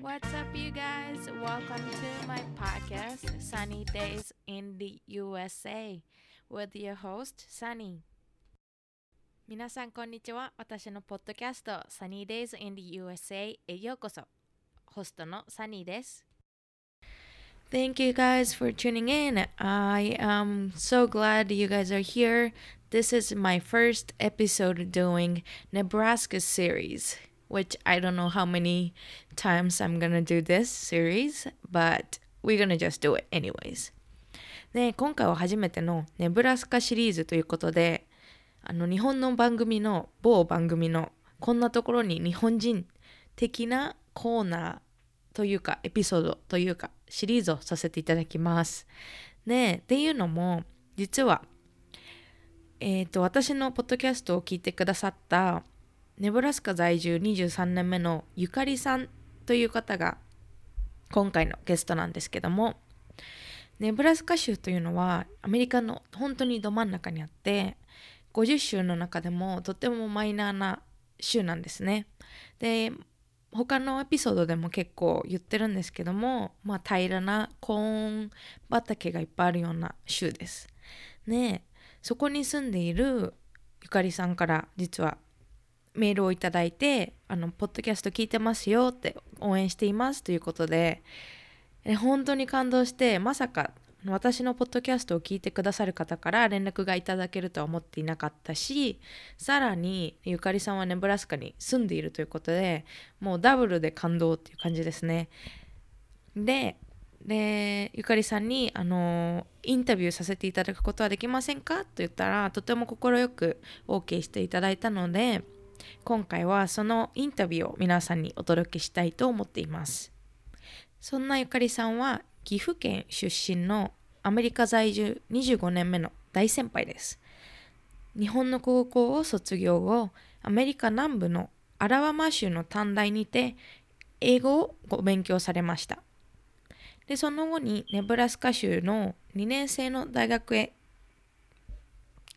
What's up, you guys? Welcome to my podcast, Sunny Days in the USA, with your host, Sunny. 皆さん、こんにちは。私のポッドキャスト、Sunny Days in the USA へようこそ。ホストのサニーです。Thank you guys for tuning in. I am so glad you guys are here. This is my first episode doing Nebraska series, Which I don't know how many times I'm gonna do this series, but we're gonna just do it anyways. で、今回は初めてのネブラスカシリーズということで、あの日本の番組の某番組のこんなところに日本人的なコーナーというかエピソードというかシリーズをさせていただきます。で、っていうのも実はえっ、と私のポッドキャストを聞いてくださったネブラスカ在住23年目のゆかりさんという方が今回のゲストなんですけどもネブラスカ州というのはアメリカの本当にど真ん中にあって50州の中でもとてもマイナーな州なんですね。で他のエピソードでも結構言ってるんですけども、まあ、平らなコーン畑がいっぱいあるような州です。ねそこに住んでいるゆかりさんから実はメールをいただいて「あのポッドキャスト聞いてますよ」って応援していますということで本当に感動してまさか私のポッドキャストを聞いてくださる方から連絡がいただけるとは思っていなかったしさらにゆかりさんはネブラスカに住んでいるということでもうダブルで感動っていう感じですね。ででゆかりさんにあのインタビューさせていただくことはできませんか？と言ったらとても快く OK していただいたので今回はそのインタビューを皆さんにお届けしたいと思っています。そんなゆかりさんは岐阜県出身のアメリカ在住25年目の大先輩です。日本の高校を卒業後、アメリカ南部のアラバマ州の短大にて英語をご勉強されました。で、その後にネブラスカ州の2年生の大学へ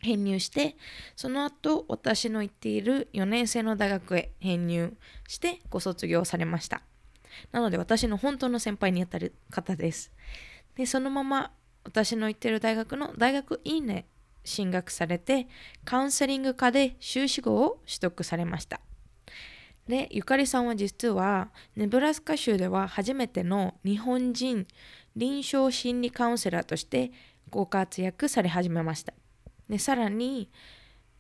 編入して、その後私の行っている4年生の大学へ編入してご卒業されました。なので私の本当の先輩にあたる方です。で、そのまま私の行っている大学の大学院へ進学されて、カウンセリング科で修士号を取得されました。で、ゆかりさんは実は、ネブラスカ州では初めての日本人臨床心理カウンセラーとしてご活躍され始めました。で、さらに、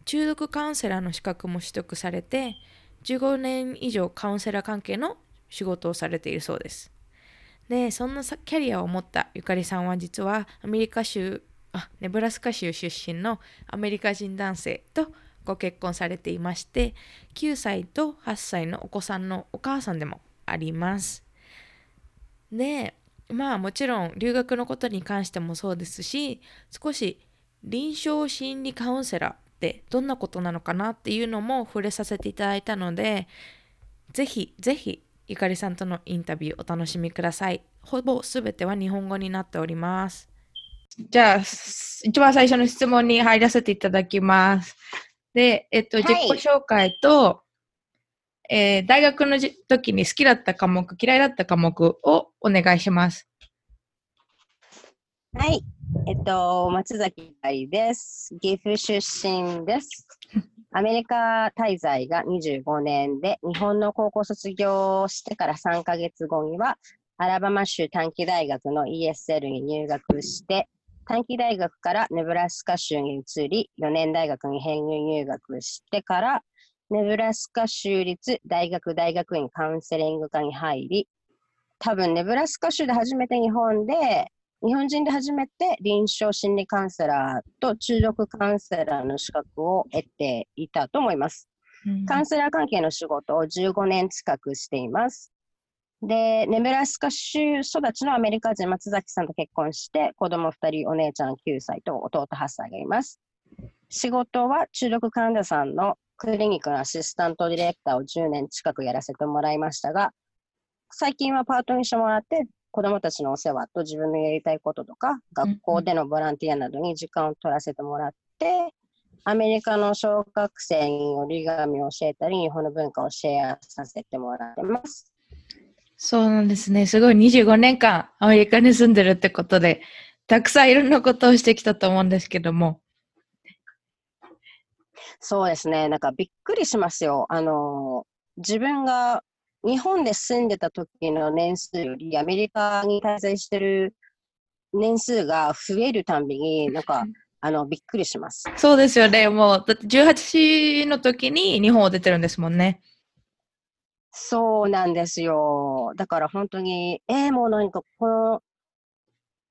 中毒カウンセラーの資格も取得されて、15年以上カウンセラー関係の仕事をされているそうです。で、そんなキャリアを持ったゆかりさんは実はアメリカ州、あ、ネブラスカ州出身のアメリカ人男性とご結婚されていまして、9歳と8歳のお子さんのお母さんでもあります。で、まあもちろん留学のことに関してもそうですし、少し臨床心理カウンセラーってどんなことなのかなっていうのも触れさせていただいたので、ぜひぜひゆかりさんとのインタビューお楽しみください。ほぼすべては日本語になっております。じゃあ、一番最初の質問に入らせていただきます。で、えっと、はい自己紹介と、えー大学のじ時に好きだった科目、嫌いだった科目をお願いします。はい。えっと、松崎愛です。岐阜出身です。アメリカ滞在が25年で、日本の高校卒業してから3ヶ月後には、アラバマ州短期大学の ESL に入学して、短期大学からネブラスカ州に移り、4年大学に編入入学してから、ネブラスカ州立大学大学院カウンセリング科に入り、多分ネブラスカ州で初めて日本で日本人で初めて臨床心理カウンセラーと中毒カウンセラーの資格を得ていたと思います。カウンセラー関係の仕事を15年近くしています。で、ネブラスカ州育ちのアメリカ人松崎さんと結婚して、子供2人、お姉ちゃん9歳と弟8歳がいます。仕事は中毒患者さんのクリニックのアシスタントディレクターを10年近くやらせてもらいましたが、最近はパートにしてもらって、子供たちのお世話と自分のやりたいこととか、学校でのボランティアなどに時間を取らせてもらって、アメリカの小学生に折り紙を教えたり、日本の文化をシェアさせてもらってます。そうなんですね。すごい25年間アメリカに住んでるってことで、たくさんいろんなことをしてきたと思うんですけども。そうですね。なんかびっくりしますよ。あの、自分が日本で住んでた時の年数よりアメリカに滞在してる年数が増えるたんびに、なんか、あの、びっくりします。そうですよね。もう、だって18の時に日本を出てるんですもんね。そうなんですよ。だから本当に、えー、もう何かこの、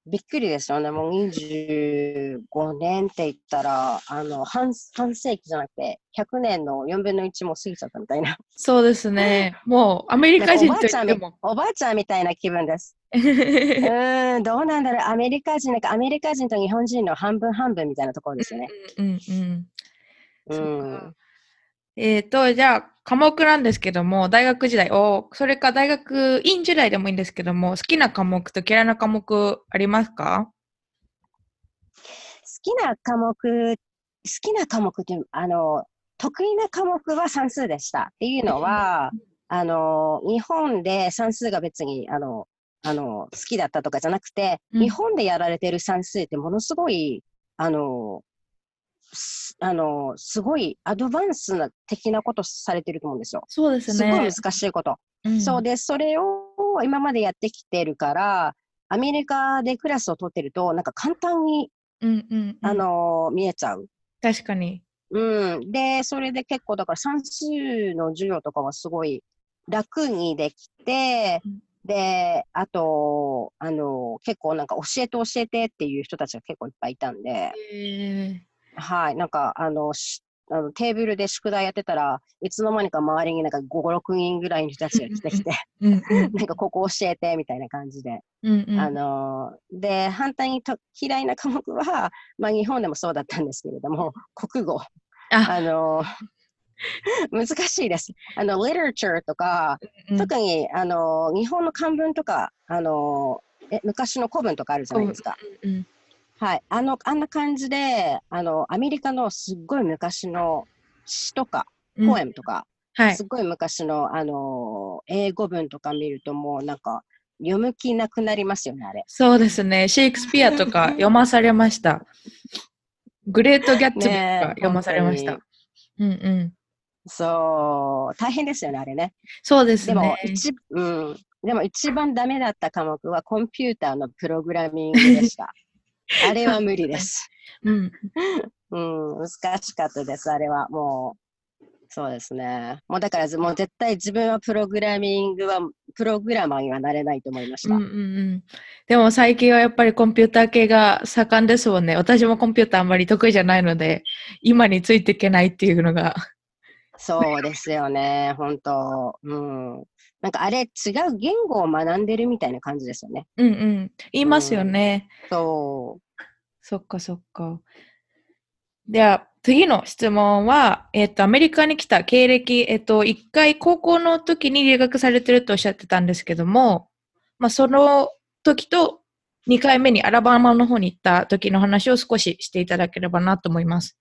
びっくりですよね。もう25年って言ったら、あの、半、半世紀じゃなくて、100年の4分の1も過ぎちゃったみたいな。そうですね。もう、アメリカ人と言っても。おばあちゃんみたいな気分です。うん、どうなんだろう。アメリカ人、なんかアメリカ人と日本人の半分半分みたいなところですよね。うんうんうん。うん。えっ、ー、と、じゃあ、科目なんですけども、大学時代、おそれか大学院時代でもいいんですけども、好きな科目と嫌いな科目ありますか？好きな科目、好きな科目って、あの、得意な科目は算数でした。っていうのは、あの、日本で算数が別に、あの、あの、好きだったとかじゃなくて、うん、日本でやられてる算数ってものすごい、あの、あの、すごいアドバンスな的なことされてると思うんですよ。そうですね。すごい難しいこと。うん、そうで、それを今までやってきてるから、アメリカでクラスを取ってると、なんか簡単に、うんうん、うん、あの、見えちゃう。確かに。うん。で、それで結構、だから算数の授業とかはすごい楽にできて、うんで、あと、あの、結構なんか教えて教えてっていう人たちが結構いっぱいいたんで、はい、なんか、あの、あのテーブルで宿題やってたらいつの間にか周りになんか5、6人ぐらいの人たちが来てきてなんかここ教えてみたいな感じで。うんうん、あので、反対にと嫌いな科目は、まあ日本でもそうだったんですけれども、国語。あの 難しいです。あの、literature とか、うん、特にあの日本の漢文とか、あのえ昔の古文とかあるじゃないですか。うんうんはい。あの、あんな感じで、あの、アメリカのすっごい昔の詩とか、ポエムとか、うん、はい、すっごい昔の、あの、英語文とか見るともうなんか、読む気なくなりますよね、あれ。そうですね。シェイクスピアとか読まされました。グレート・ギャッツビーとか読まされました。うんうん。そう、大変ですよね、あれね。そうですね。でも、一、うん。でも一番ダメだった科目はコンピューターのプログラミングでした。あれは無理です。うん、うん、難しかったです、あれは。もう、そうですね。もうだから、もう絶対自分はプログラミングは、プログラマーにはなれないと思いました。うんうんうん、でも最近はやっぱりコンピューター系が盛んですもんね。私もコンピューターあんまり得意じゃないので、今についていけないっていうのが。そうですよね、本当。うん。なんかあれ違う言語を学んでるみたいな感じですよね。うんうん。言いますよね。うん、そう。そっかそっか。では、次の質問は、えっ、ー、と、アメリカに来た経歴、えっ、ー、と、一回高校の時に留学されてるとおっしゃってたんですけども、まあ、その時と2回目にアラバマの方に行った時の話を少ししていただければなと思います。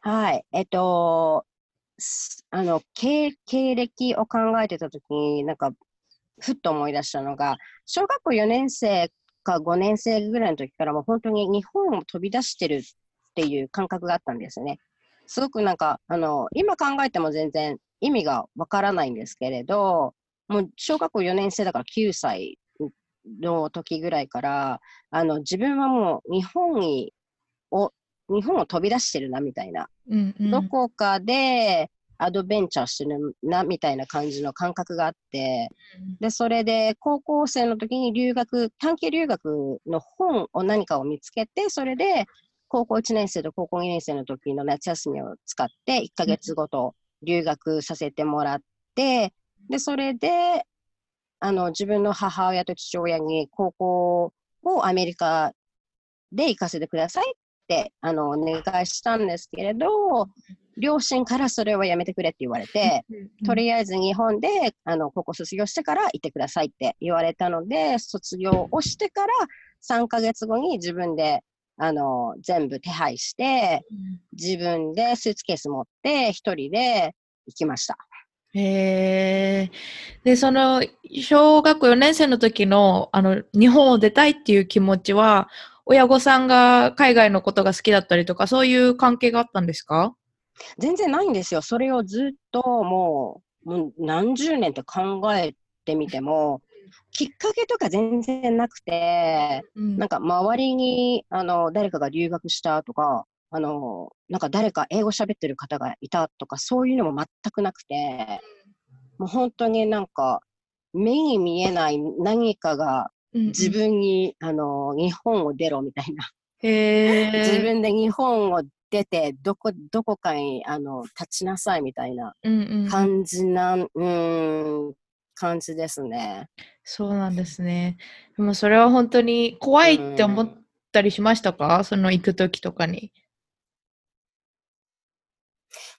はい。えっ、ー、と、あの経、経歴を考えてた時に、なんか、ふっと思い出したのが、小学校4年生か5年生ぐらいの時からもう本当に日本を飛び出してるっていう感覚があったんですね。すごくなんか、あの、今考えても全然意味がわからないんですけれど、もう小学校4年生だから9歳の時ぐらいから、あの、自分はもう日本に、を、日本を飛び出してるなみたいな。うんうん、どこかで、アドベンチャーしてるなみたいな感じの感覚があって、で、それで高校生の時に留学、短期留学の本を何かを見つけて、それで高校1年生と高校2年生の時の夏休みを使って1ヶ月ごと留学させてもらって、で、それで、あの、自分の母親と父親に高校をアメリカで行かせてくださいって、あの、お願いしたんですけれど、両親からそれはやめてくれって言われて、とりあえず日本であの高校卒業してから行ってくださいって言われたので、卒業をしてから3ヶ月後に自分であの全部手配して、自分でスーツケース持って一人で行きました。へえ。で、その、小学校4年生の時の、あの、日本を出たいっていう気持ちは、親御さんが海外のことが好きだったりとか、そういう関係があったんですか？全然ないんですよ。それをずっともう、もう何十年って考えてみても、きっかけとか全然なくて、うんなんか周りにあの誰かが留学したとか、あのなんか誰か英語喋ってる方がいたとか、そういうのも全くなくて、もう本当になんか目に見えない何かがうんうん自分に、あの日本を出ろみたいな。自分で日本を出てどこどこかにあの立ちなさいみたいなうんうん。感じなん、うーん、感じですね。そうなんですね。でもそれは本当に怖いって思ったりしましたか？その行く時とかに。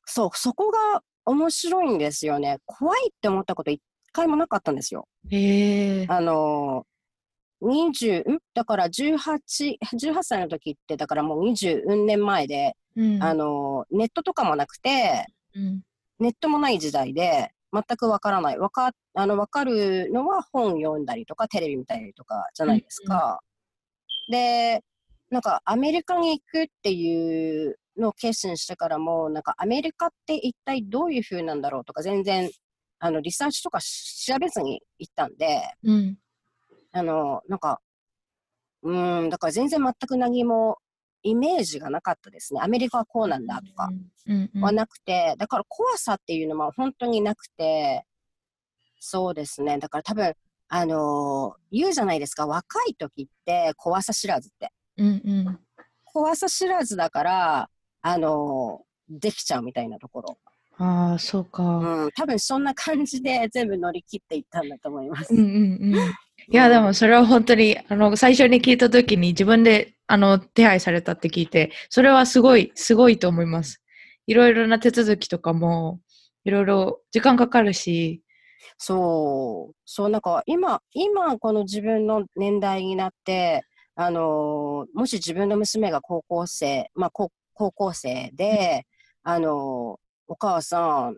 そう、そこが面白いんですよね。怖いって思ったこと一回もなかったんですよ。へえ。あの、20、ん？だから18、18歳の時って、だからもう20年前で、うん。あの、ネットとかもなくて、うん。ネットもない時代で、全くわからない。わか、あの、わかるのは本読んだりとか、テレビ見たりとかじゃないですか。で、なんかアメリカに行くっていうのを決心してからも、なんかアメリカって一体どういう風なんだろうとか、全然、あの、リサーチとか調べずに行ったんで、うん。あの、なんか、うーん、だから全然全く何もイメージがなかったですね。アメリカはこうなんだとか。はなくて、だから怖さっていうのは本当になくて、そうですね。だから多分、あのー言うじゃないですか。若い時って怖さ知らずって。うんうん。怖さ知らずだから、あのーできちゃうみたいなところ。ああ、そうか。うん、多分そんな感じで全部乗り切っていったんだと思います。うんうんうん。いや、でもそれは本当に、あの、最初に聞いたときに自分で、あの、手配されたって聞いて、それはすごい、すごいと思います。いろいろな手続きとかも、いろいろ時間かかるし、そう、そう、なんか今、今この自分の年代になって、あのーもし自分の娘が高校生、まあ高高校生で、あのーお母さん、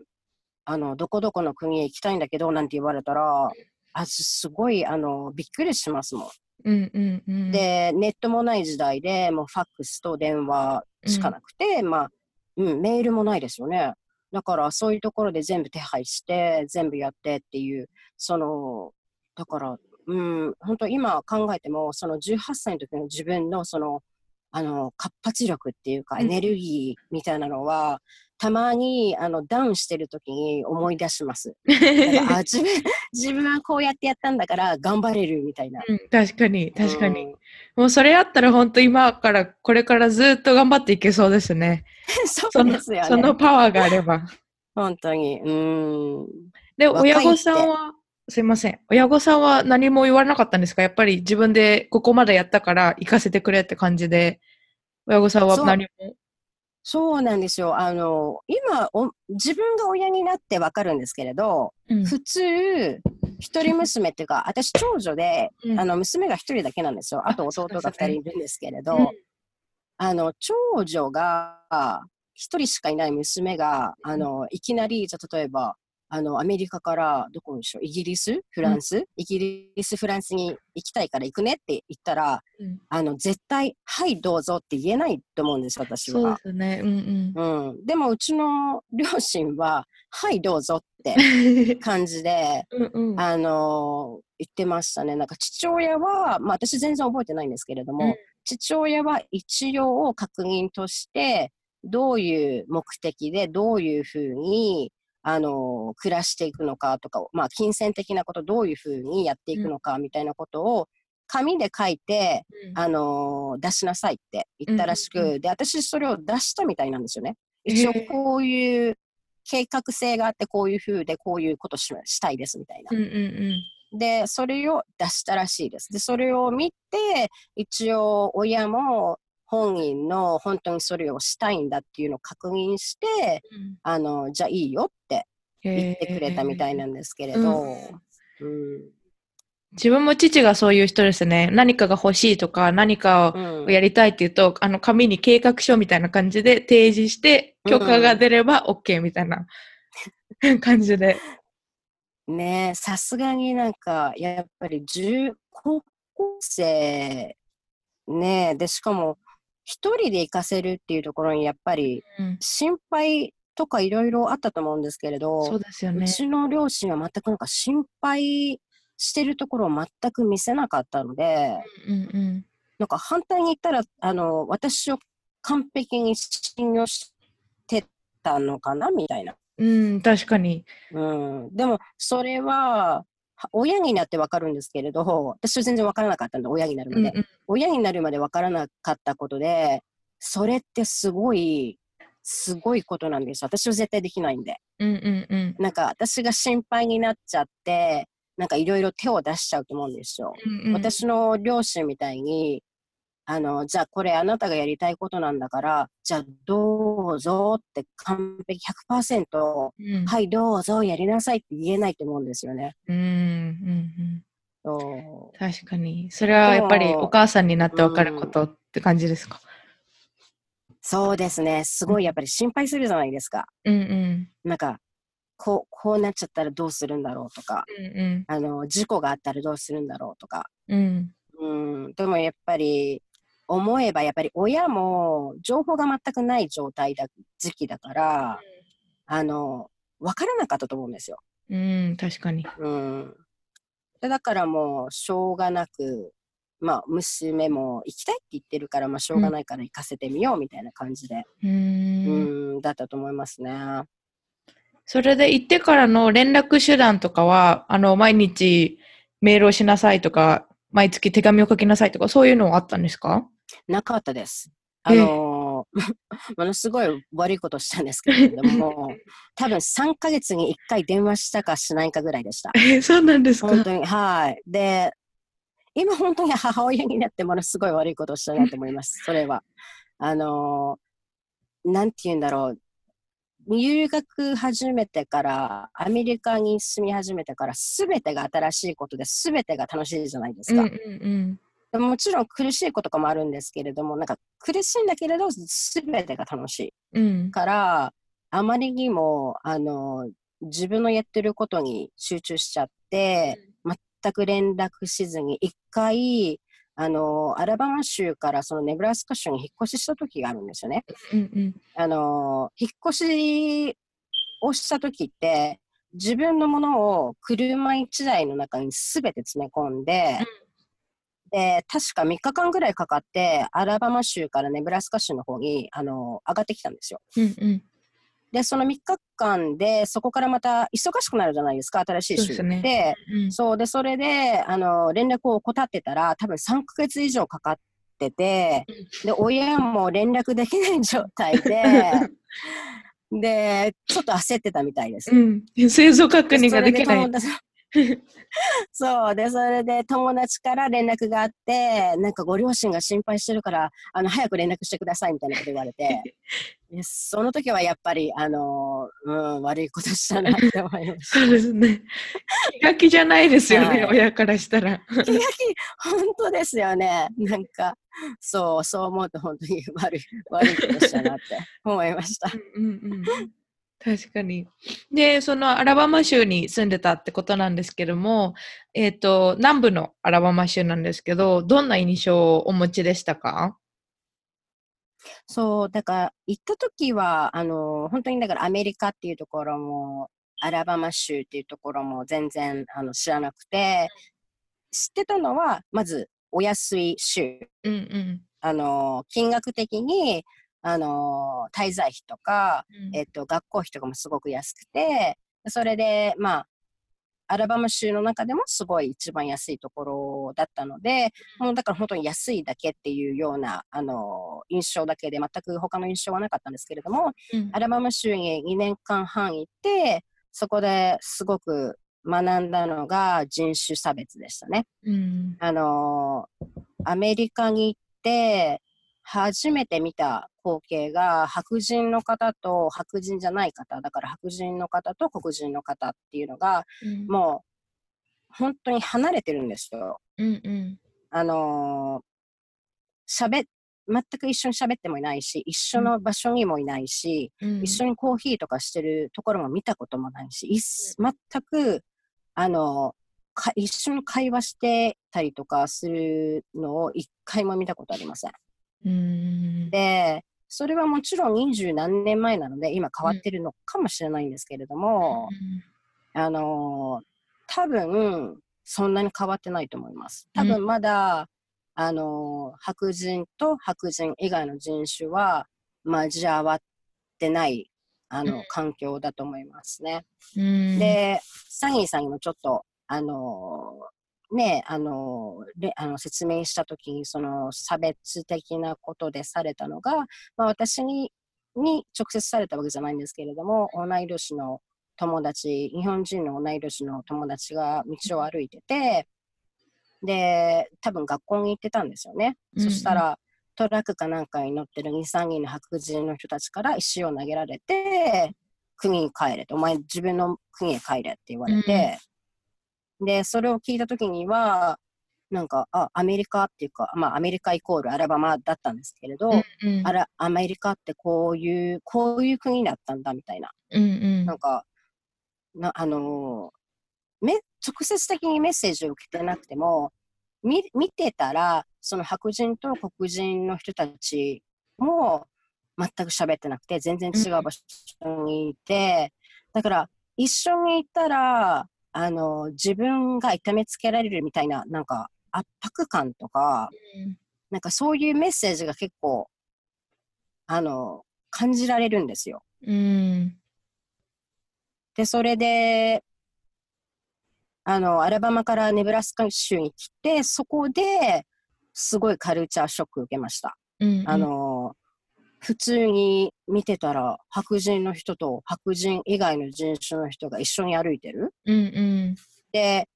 あの、どこどこの国へ行きたいんだけど、なんて言われたら、あ、すすごい、あの、びっくりしますもん。うんうんうん。で、ネットもない時代で、もうファックスと電話しかなくて、まあ、うん、メールもないですよね。だから、そういうところで全部手配して、全部やってっていう、その、だから、うん、本当今考えても、その18歳の時の自分の、その、あの、活発力っていうか、うんエネルギーみたいなのは、たまに、あの、ダウンしてる時に思い出します。あ自分、自分はこうやってやったんだから、頑張れるみたいな。うん確かに、確かに。うんもうそれあったら本当今から、これからずっと頑張っていけそうですね。そ そうのですよね。そのパワーがあれば。本当に。うーん。で、親御さんは、すいません。親御さんは何も言われなかったんですか？やっぱり自分でここまでやったから行かせてくれって感じで、親御さんは何も。そうなんですよ。あの、今お、自分が親になってわかるんですけれど、うん普通、一人娘っていうか、私長女で、うんあの、娘が一人だけなんですよ。あと弟が二人いるんですけれど、うんあの、長女が一人しかいない娘が、あの、いきなり、じゃあ例えば、あの、アメリカから、どこでしょう、イギリスフランス、イギリス、フランスに行きたいから行くねって言ったら、うんあの、絶対、はい、どうぞって言えないと思うんです、私そうでは。すね。うんうん。でも、うちの両親は、はい、どうぞってうん。感じで、うんうん。あの言ってましたね。なんか父親は、まあ私全然覚えてないんですけれども、うん父親は一応確認として、どういう目的で、どういうふうに、あの暮らしていくのかとか、まあ金銭的なこと、どういうふうにやっていくのかみたいなことを、紙で書いて、あの出しなさいって言ったらしく、うんうんで、私それを出したみたいなんですよね。一応こういう計画性があって、こういうふうでこういうことししたいですみたいな。うんうんうん。で、それを出したらしいです。で、それを見て、一応親も本人の本当にそれをしたいんだっていうのを確認して、あの、じゃあいいよって言ってくれたみたいなんですけれど、うん。うん自分も父がそういう人ですね。何かが欲しいとか、何かうん。をやりたいって言うと、あの、紙に計画書みたいな感じで提示して、許可が出れば OK みたいな。感じで。ねえ、さすがになんか、やっぱり10高校生、ねえ、で、しかも、一人で行かせるっていうところに、やっぱり、うん。心配とかいろいろあったと思うんですけれそど、うですよね。うちの両親は全くなんか心配してるところを全く見せなかったので、うんうん。なんか反対に言ったら、あの、私を完璧に信用してたのかなみたいな。うん、確かに。うん。でも、それは、は親になってわかるんですけれど、私は全然わからなかったんで、親になるまで。うんうん。親になるまでわからなかったことで、それってすごい、すごいことなんです。私は絶対できないんで。うんうんうん。なんか、私が心配になっちゃって、なんかいろいろ手を出しちゃうと思うんですよ。うんうん、私の両親みたいに、あの、じゃあこれあなたがやりたいことなんだから、じゃあどうぞって完璧100%、うん、はい、どうぞやりなさいって言えないと思うんですよね。うんうんそうん。確かに。それはやっぱりお母さんになってわかることって感じですか？そうですね。すごいやっぱり心配するじゃないですか。うんうん。なんか、こう、こうなっちゃったらどうするんだろうとか、うんあの、事故があったらどうするんだろうとか。うん。うん。うん、でもやっぱり、思えばやっぱり親も情報が全くない状態だ、時期だから、あの、わからなかったと思うんですよ。うん、確かに。うん。でだからもう、しょうがなく、まあ、娘も行きたいって言ってるから、まあ、しょうがないから行かせてみようみたいな感じで、うー。うんん、だったと思いますね。それで行ってからの連絡手段とかは、あの、毎日メールをしなさいとか、毎月手紙を書きなさいとか、そういうのはあったんですか？なかったです。あのー ものすごい悪いことしたんですけれども、多分3ヶ月に1回電話したかしないかぐらいでした。え、そうなんですか？本当に、はい。で、今本当に母親になってものすごい悪いことをしたなと思います。それは。あのーなんて言うんだろう。留学始めてから、アメリカに住み始めてから、すべてが新しいことで、すべてが楽しいじゃないですか。うんうんでももちろん苦しいこととかもあるんですけれども、なんか苦しいんだけれど、すべてが楽しいうん。うん。から、あまりにも、あの、自分のやってることに集中しちゃって、全く連絡しずに、一回、あの、アラバマ州からそのネブラスカ州に引っ越しした時があるんですよね。うんうん。あの、引っ越しをした時って、自分のものを車1台の中に全て詰め込んで、で、確か3日間ぐらいかかって、アラバマ州からネブラスカ州の方に、あの、上がってきたんですよ。うんうん。で、その3日間で、そこからまた忙しくなるじゃないですか、新しい州ですねで、うんそうで、それで、あの、連絡を怠ってたら、多分3ヶ月以上かかってて、で、親も連絡できない状態で、で、ちょっと焦ってたみたいです。うん。製造確認ができない。そうで、それで友達から連絡があって、なんかご両親が心配してるから、あの、早く連絡してくださいみたいなこと言われて、でその時はやっぱり、あの、うん、悪いことしたなって思いました。そうですね。気が気じゃないですよね、はい親からしたら。気が気、本当ですよね。なんか、そう、そう思うと本当に悪い、悪いことしたなって思いました。うんうんうん確かに。で、そのアラバマ州に住んでたってことなんですけども、えっ、と、南部のアラバマ州なんですけど、どんな印象をお持ちでしたか？そう、だから行った時は、あの、本当にだからアメリカっていうところも、アラバマ州っていうところも全然あの知らなくて、知ってたのは、まずお安い州。うんうん。あの、金額的に、あの、滞在費とか、えっと、学校費とかもすごく安くて、それで、まあ、アラバマ州の中でもすごい一番安いところだったので、もうだから本当に安いだけっていうような、あの、印象だけで全く他の印象はなかったんですけれども、うん。アラバマ州に2年間半行って、そこですごく学んだのが人種差別でしたね。うん。あのアメリカに行って、初めて見た光景が白人の方と白人じゃない方、だから白人の方と黒人の方っていうのが、うんもう本当に離れてるんですよ。うんうんあのー、全く一緒に喋ってもいないし、一緒の場所にもいないし、うん一緒にコーヒーとかしてるところも見たこともないし、全く、あの、か一緒に会話してたりとかするのを一回も見たことありません。うん。で、それはもちろん二十何年前なので、今変わってるのかもしれないんですけれども、あの多分、そんなに変わってないと思います。多う分まだ、あの白人と白人以外の人種は交わってない、あの、うん。環境だと思いますね。うん。で、サギーさんにもちょっと、あのね、あのであの説明したときに、その差別的なことでされたのが、まあ、私にに直接されたわけじゃないんですけれども、同い年の友達、日本人の同い年の友達が道を歩いてて、で、多分学校に行ってたんですよね。うんそしたら、トラックかなんかに乗ってる2、3人の白人の人たちから石を投げられて、国に帰れと、お前自分の国へ帰れって言われて、で、それを聞いたときには、なんか、あ、アメリカっていうか、まあ、アメリカイコールアラバマだったんですけれど、うんあら、アメリカってこういう、こういう国だったんだみたいな。うんうんなんか、なあのーめ、直接的にメッセージを受けてなくても、見見てたら、その白人と黒人の人たちも全く喋ってなくて、全然違う場所にいて、だから、一緒にいたら、あの自分が痛めつけられるみたいな、なんか、圧迫感とか、なんかそういうメッセージが結構、あの感じられるんですよ。うんで、それで、あの、アラバマからネブラスカ州に来て、そこですごいカルチャーショック受けました。うんあの、普通に見てたら白人の人と白人以外の人種の人が一緒に歩いてる？うんうんで、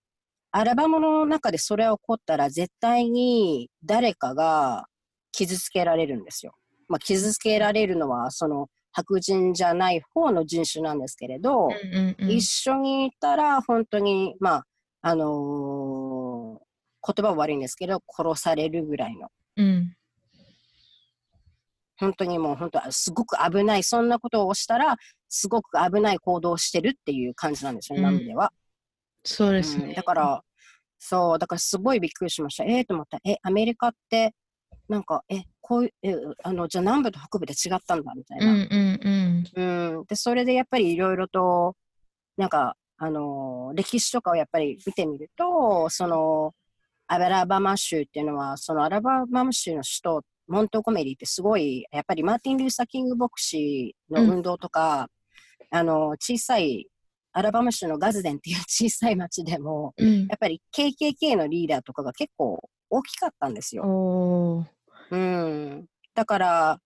アラバマの中でそれが起こったら絶対に誰かが傷つけられるんですよ。まあ、傷つけられるのはその白人じゃない方の人種なんですけれど、うんうん一緒にいたら本当に、まあ、あのー言葉は悪いんですけど、殺されるぐらいの、うん本当にもう本当すごく危ない、そんなことをしたら、すごく危ない行動をしてるっていう感じなんですよ、うん南部では。そうですうんねだから、そう、だからすごいびっくりしました。えー、と思った。え、アメリカって、なんか、え、こういう、えあの、じゃあ南部と北部で違ったんだ、みたいな。うんうんうんうん、で、それでやっぱりいろいろと、なんか、あのー歴史とかをやっぱり見てみると、その、アラバマ州っていうのは、そのアラバマ州の首都、モントコメリーってすごい、やっぱりマーティン・ルーサー・キング牧師の運動とか、あの、小さい、アラバマ州のガズデンっていう小さい町でも、うん。やっぱり KKK のリーダーとかが結構大きかったんですよ。うん、だから、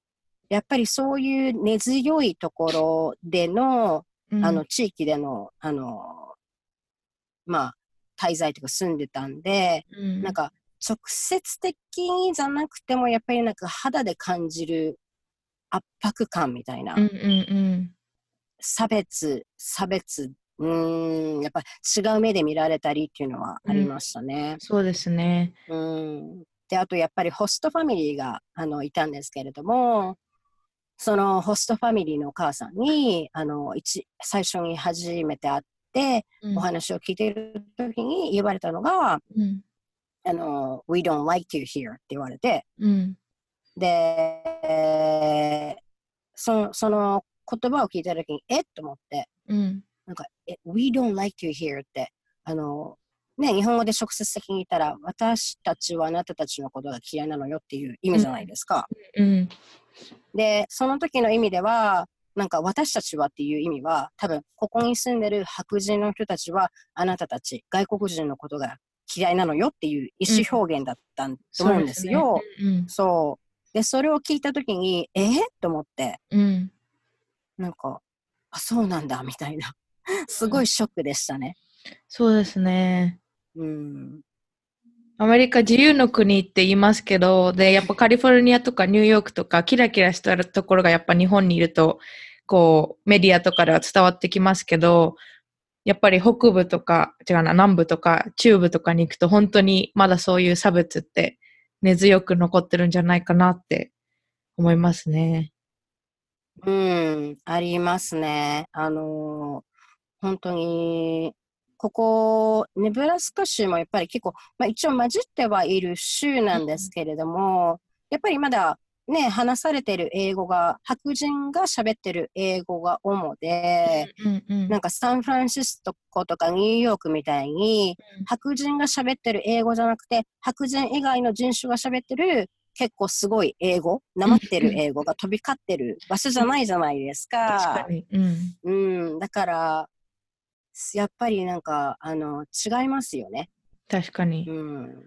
やっぱりそういう根強いところでの、うん。あの、地域での、あの、まあ、滞在とか住んでたんで、うん。なんか、直接的にじゃなくても、やっぱりなんか肌で感じる圧迫感みたいな、うんうん差別、差別、うーん、やっぱ違う目で見られたりっていうのはありましたね。そうですね。うん。で、あとやっぱりホストファミリーがあのいたんですけれども、そのホストファミリーのお母さんに、あの、一、最初に初めて会って、うん。お話を聞いている時に言われたのが、うんあの、We don't like you here って言われて、うん。で、その、その言葉を聞いた時に、えっ？と思って、うん。なんか、え、We don't like you here って、あの、ね、日本語で直接的に言ったら、私たちはあなたたちのことが嫌いなのよっていう意味じゃないですか。うん。で、その時の意味では、なんか私たちはっていう意味は、多分、ここに住んでる白人の人たちは、あなたたち、外国人のことが嫌いなのよっていう意思表現だったと思うんですよ。うんそう。で、それを聞いた時に、え？ー、と思って、うんなんか、あ、そうなんだ、みたいな。すごいショックでしたね。そうですねうん。アメリカ自由の国って言いますけど、で、やっぱカリフォルニアとかニューヨークとかキラキラしたところがやっぱ日本にいると、こう、メディアとかでは伝わってきますけど、やっぱり北部とか、違うな、南部とか中部とかに行くと本当にまだそういう差別って根強く残ってるんじゃないかなって思いますね。うん、ありますね。あの本当に、ここ、ネブラスカ州もやっぱり結構、まあ、一応混じってはいる州なんですけれども、やっぱりまだね、話されてる英語が、白人が喋ってる英語が主で、うんうんなんかサンフランシスコとかニューヨークみたいに、白人が喋ってる英語じゃなくて、白人以外の人種が喋ってる結構すごい英語、なまってる英語が飛び交ってる場所じゃないじゃないです確か。うん。うん、だから、やっぱりなんか、あの、違いますよね。確かに。うん。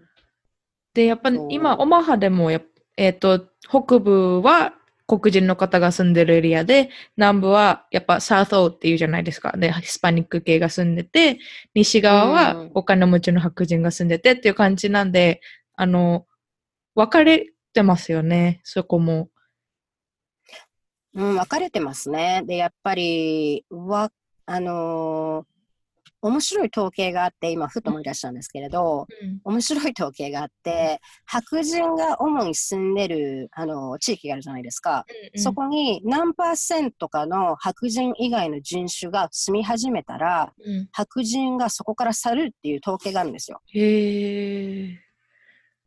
で、やっぱ今、オマハでもやっ、えっ、と、北部は黒人の方が住んでるエリアで、南部はやっぱサウスオーっていうじゃないですか。で、ヒスパニック系が住んでて、西側はうんお金持ちの白人が住んでてっていう感じなんで、あの、分かれてますよね、そこも。うん、分かれてますね。で、やっぱり、わ、あのー面白い統計があって、今、ふと思い出したんですけれど、面白い統計があって、白人が主に住んでる、あの地域があるじゃないですか。そこに何パーセントかの白人以外の人種が住み始めたら、うん白人がそこから去るっていう統計があるんですよ。へえ。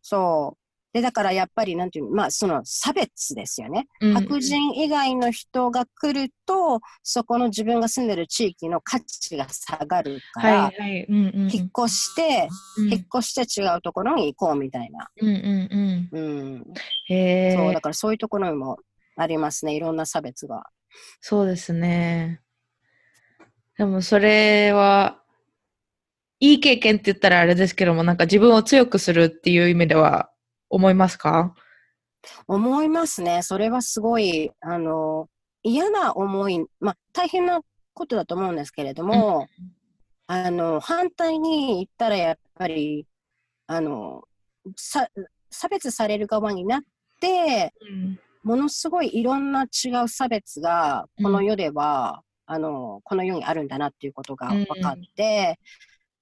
そう。で、だからやっぱり、なんていうの、まあ、その差別ですよね。うん白人以外の人が来ると、そこの自分が住んでる地域の価値が下がるから、引っ越して、うん引っ越して違うところに行こうみたいな。うんうんうん。うん。へえ。そう、だからそういうところにもありますね。いろんな差別が。そうですね。でもそれは、いい経験って言ったらあれですけども、なんか自分を強くするっていう意味では思いますか？思いますね。それはすごい、あの、嫌な思い、まあ、大変なことだと思うんですけれども、あの、反対に言ったらやっぱり、あの、さ差別される側になって、うん。ものすごいいろんな違う差別がこの世では、あのこの世にあるんだなっていうことが分かって、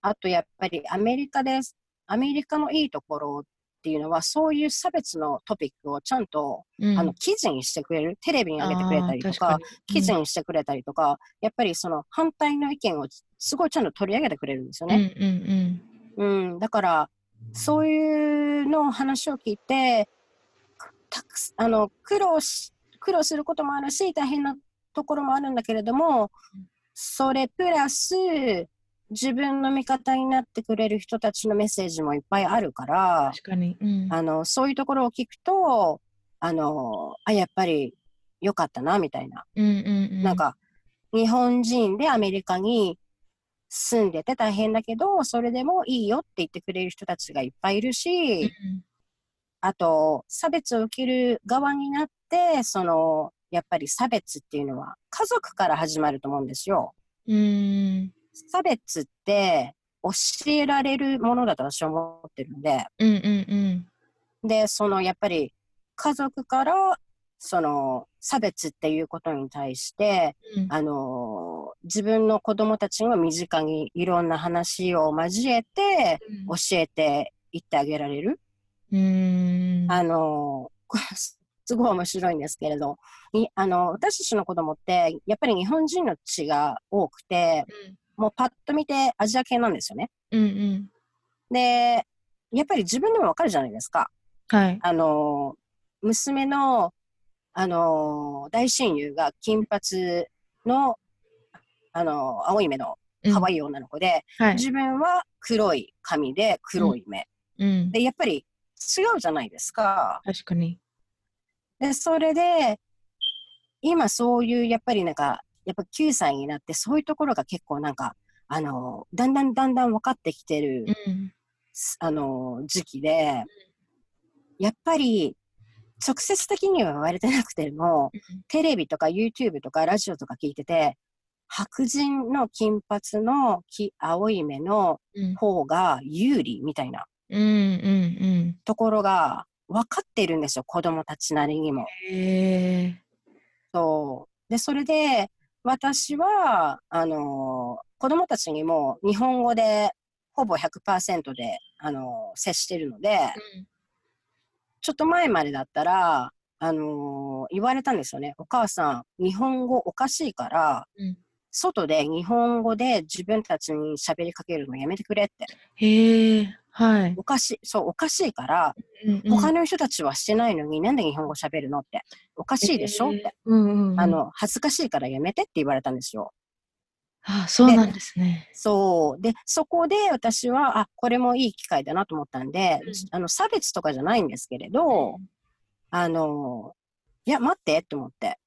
あとやっぱりアメリカですアメリカのいいところっていうのはそういう差別のトピックをちゃんと、うん。あの記事にしてくれるテレビに上げてくれたりとかあー確に。記事にしてくれたりとか、やっぱりその反対の意見をすごいちゃんと取り上げてくれるんですよね。うんうんうん、だから、そういうのを話を聞いて、たくすあの苦労し、苦労することもあるし、大変なところもあるんだけれども、それプラス、自分の味方になってくれる人たちのメッセージもいっぱいあるから、確かに。うん。あのそういうところを聞くと、あのあやっぱり良かったなみたいな、うんうんうん。なんか日本人でアメリカに住んでて大変だけど、それでもいいよって言ってくれる人たちがいっぱいいるし、あと、差別を受ける側になって、その、やっぱり差別っていうのは家族から始まると思うんですよ。うんうん差別って教えられるものだと私は思ってるので、うんうんで、そのやっぱり家族からその差別っていうことに対して、うん。あの自分の子供たちが身近にいろんな話を交えて教えていってあげられる。うん。あのすごい面白いんですけれど、いあの私たちの子供ってやっぱり日本人の血が多くて、もうパッと見てアジア系なんですよね。うんうんで、やっぱり自分でもわかるじゃないですか。はい。あの娘のあの大親友が金髪のあの青い目の可愛い女の子で、はい。自分は黒い髪で黒い目、うんでやっぱり違うじゃないですか。確かに。でそれで今そういうやっぱりなんかやっぱ9歳になってそういうところが結構なんかあのだんだんだんだん分かってきてる、うん。あの時期でやっぱり直接的には言われてなくてもテレビとか YouTube とかラジオとか聞いてて白人の金髪のき青い目のうん。方が有利みたいなところが分かっているんですよ子供たちなりにも。そう。でそれで私はあの子供たちにも日本語でほぼ100%であの接してるのでちょっと前までだったらあのー言われたんですよね。お母さん、日本語おかしいから、うん外で日本語で自分たちに喋りかけるのやめてくれって。へえ、はい。おかしい、そう、おかしいから、うんうん他の人たちはしてないのになんで日本語喋るのって。おかしいでしょって。うんうんうん、あの、恥ずかしいからやめてって言われたんですよ。あ、そうなんですね。そう。で、そこで私は、あ、これもいい機会だなと思ったんで、うんあの、差別とかじゃないんですけれど、あの、いや、待ってって思って。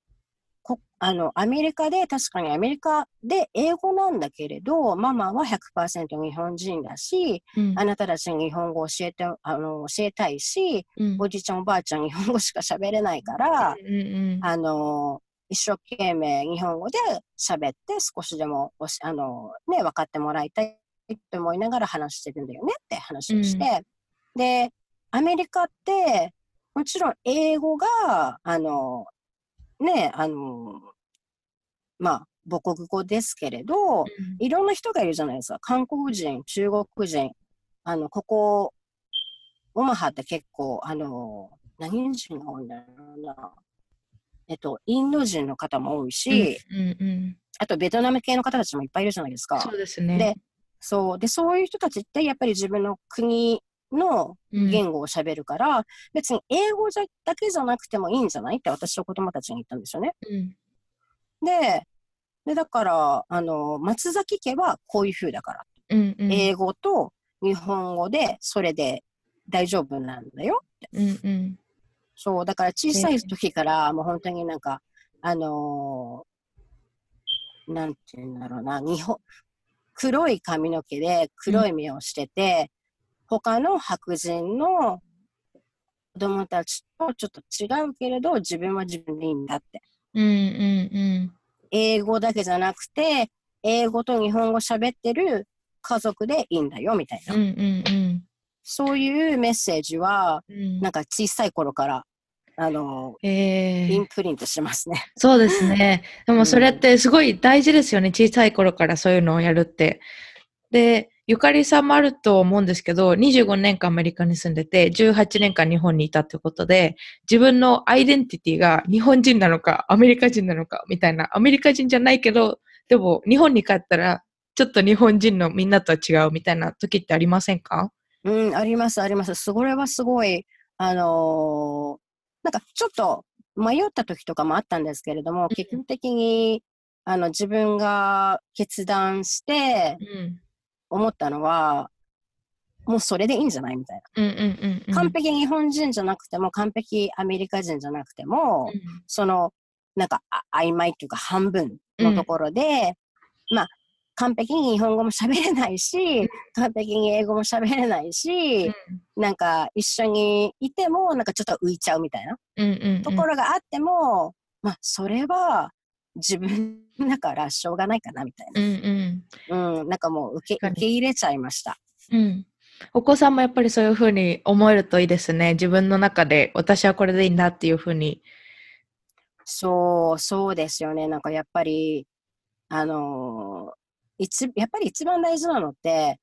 こあの、アメリカで、確かにアメリカで英語なんだけれど、ママは100%日本人だし、うん。あなたたちに日本語を教えて、あの、教えたいし、うん。おじいちゃんおばあちゃん日本語しか喋れないから、うんうんあの、一生懸命日本語で喋って少しでもおしあの、ね、分かってもらいたいって思いながら話してるんだよねって話をして、で、アメリカって、もちろん英語が、あの、ね、あの、まあ、母国語ですけれど、いろんな人がいるじゃないですか。韓国人、中国人、あの、ここ、オマハって結構、あの、何人が多いんだろうな。えっと、インド人の方も多いし、うんうんうん、あとベトナム系の方たちもいっぱいいるじゃないですか。そうですね。で、そう。で、そういう人たちって、やっぱり自分の国のうん言語を喋るから、別に英語じゃだけじゃなくてもいいんじゃない？って私は子供たちに言ったんですよね。うんで、でだから、あの、松崎家はこういう風だから。うんうん英語と日本語でそれで大丈夫なんだよ。うんうんそう、だから小さい時からもう本当になんか、あのーなんて言うんだろうな、日本、黒い髪の毛で黒い目をしてて、他の白人の子供たちとちょっと違うけれど、自分は自分でいいんだって。うんうん英語だけじゃなくて、英語と日本語喋ってる家族でいいんだよ、みたいな。うんうんうんそういうメッセージは、うんなんか小さい頃から、あのえーインプリントしますね。そうですね。でもそれってすごい大事ですよね。小さい頃からそういうのをやるって。で、ゆかりさんもあると思うんですけど、25年間アメリカに住んでて、18年間日本にいたってことで、自分のアイデンティティが日本人なのか、アメリカ人なのか、みたいな。アメリカ人じゃないけど、でも日本に帰ったら、ちょっと日本人のみんなとは違うみたいな時ってありませんか？うん、あります、あります。それはすごい、あのーなんかちょっと迷った時とかもあったんですけれども、結局的に、あの、自分が決断してうん。思ったのは、もうそれでいいんじゃないみたいうんうんうんうん。な。完璧日本人じゃなくても、完璧アメリカ人じゃなくても、その、なんか、あ曖昧っていうか半分のところで、まあ、完璧に日本語も喋れないし、完璧に英語も喋れないし、なんか一緒にいても、なんかちょっと浮いちゃうみたいなうんうんうん。ところがあっても、まあ、それは自分だからしょうがないかなみたいうんうん。な。うん、なんかもう受け受け入れちゃいました。うん。お子さんもやっぱりそういうふうに思えるといいですね。自分の中で私はこれでいいんだっていうふうに。そう、そうですよね。なんかやっぱり、あのー一やっぱり一番大事なのって、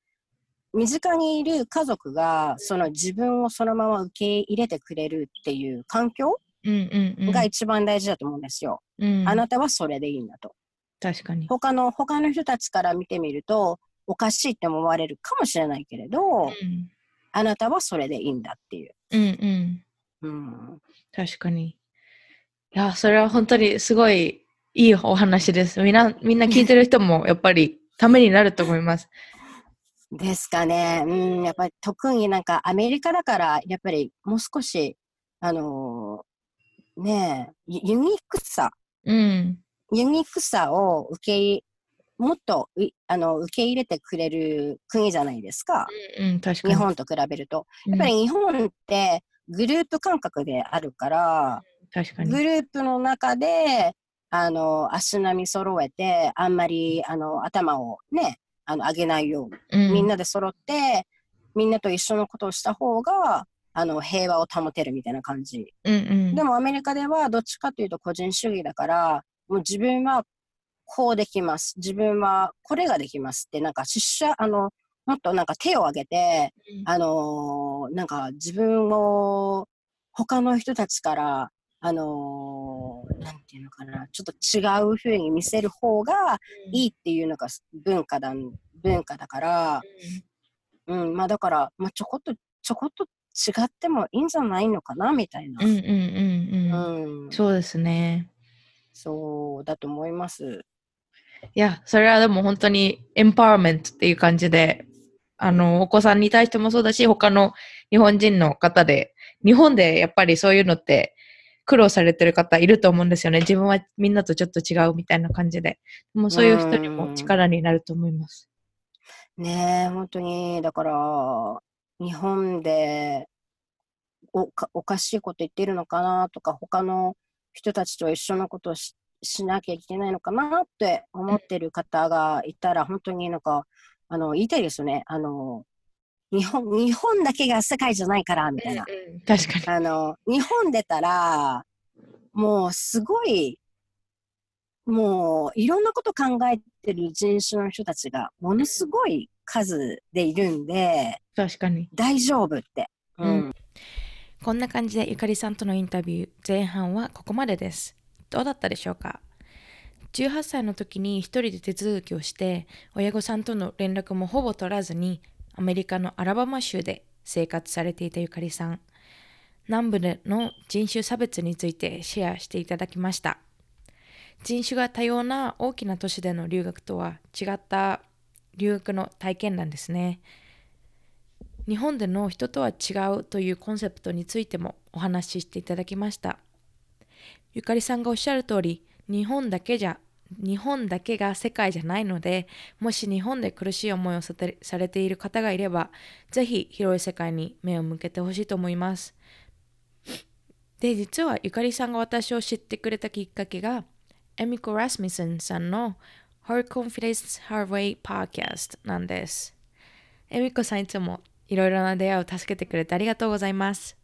身近にいる家族が、その自分をそのまま受け入れてくれるっていう環境。が一番大事だと思うんですよ。うん、あなたはそれでいいんだと。確かに。他の、他の人たちから見てみると、おかしいって思われるかもしれないけれど、うんあなたはそれでいいんだっていう。うんうん。うん。確かに。いや、それは本当にすごいいいお話です。みんな、みんな聞いてる人も やっぱりためになると思います。ですかね。うん、やっぱり特になんかアメリカだから、やっぱりもう少し、あのーねえ、ユユニークさ、うん。ユニークさを受け入もっといあの受け入れてくれる国じゃないですか。うんうん、確かに。日本と比べると。やっぱり日本ってグループ感覚であるから、うん、確かに。グループの中で、あの、足並み揃えて、あんまり、あの、頭をね、あの、上げないように、うん、みんなで揃って、みんなと一緒のことをした方が、あの、平和を保てるみたいな感じ。うんうん、でもアメリカではどっちかというと個人主義だから、もう自分はこうできます。自分はこれができますって、なんか出社、あの、もっとなんか手を挙げて、うん。あのーなんか自分を他の人たちからあのーなんていうのかな、ちょっと違う風に見せる方がいいっていうのが文化だ、文化だから、うん、まあだから、まあちょこっと、ちょこっと違ってもいいんじゃないのかな、みたいな。うんうんうんうん。うん、そうですね。そうだと思います。いや、それはでも本当にエンパワーメントっていう感じで、あの、お子さんに対してもそうだし、他の日本人の方で、日本でやっぱりそういうのって苦労されてる方いると思うんですよね。自分はみんなとちょっと違うみたいな感じで。もうそういう人にも力になると思います。ねえ、本当に、だから、日本でおかおかしいこと言ってるのかなとか、他の人たちと一緒のことをししなきゃいけないのかなって思ってる方がいたら、本当になんか、あの、言いたいですよね。あの、日本、日本だけが世界じゃないから、みたいな。確かに。あの、日本出たら、もうすごい、もういろんなこと考えてる人種の人たちがものすごい数でいるんで、確かに。大丈夫って。ううんん。こんな感じでゆかりさんとのインタビュー前半はここまでです。どうだったでしょうか ?18 歳の時に一人で手続きをして親御さんとの連絡もほぼ取らずにアメリカのアラバマ州で生活されていたゆかりさん。南部での人種差別についてシェアしていただきました。人種が多様な大きな都市での留学とは違った留学の体験談ですね。日本での人とは違うというコンセプトについてもお話ししていただきました。ゆかりさんがおっしゃる通り、日本だけじゃ、日本だけが世界じゃないので、もし日本で苦しい思いをされている方がいれば、ぜひ広い世界に目を向けてほしいと思います。で、実はゆかりさんが私を知ってくれたきっかけが、エミコ・ラスミソンさんの Her Confidence Her Way Podcast なんです。エミコさんいつもいろいろな出会いを助けてくれてありがとうございます。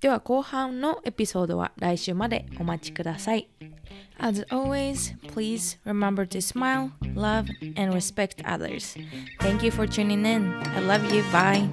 では後半のエピソードは来週までお待ちください。As always, please remember to smile, love, and respect others. Thank you for tuning in. I love you. Bye.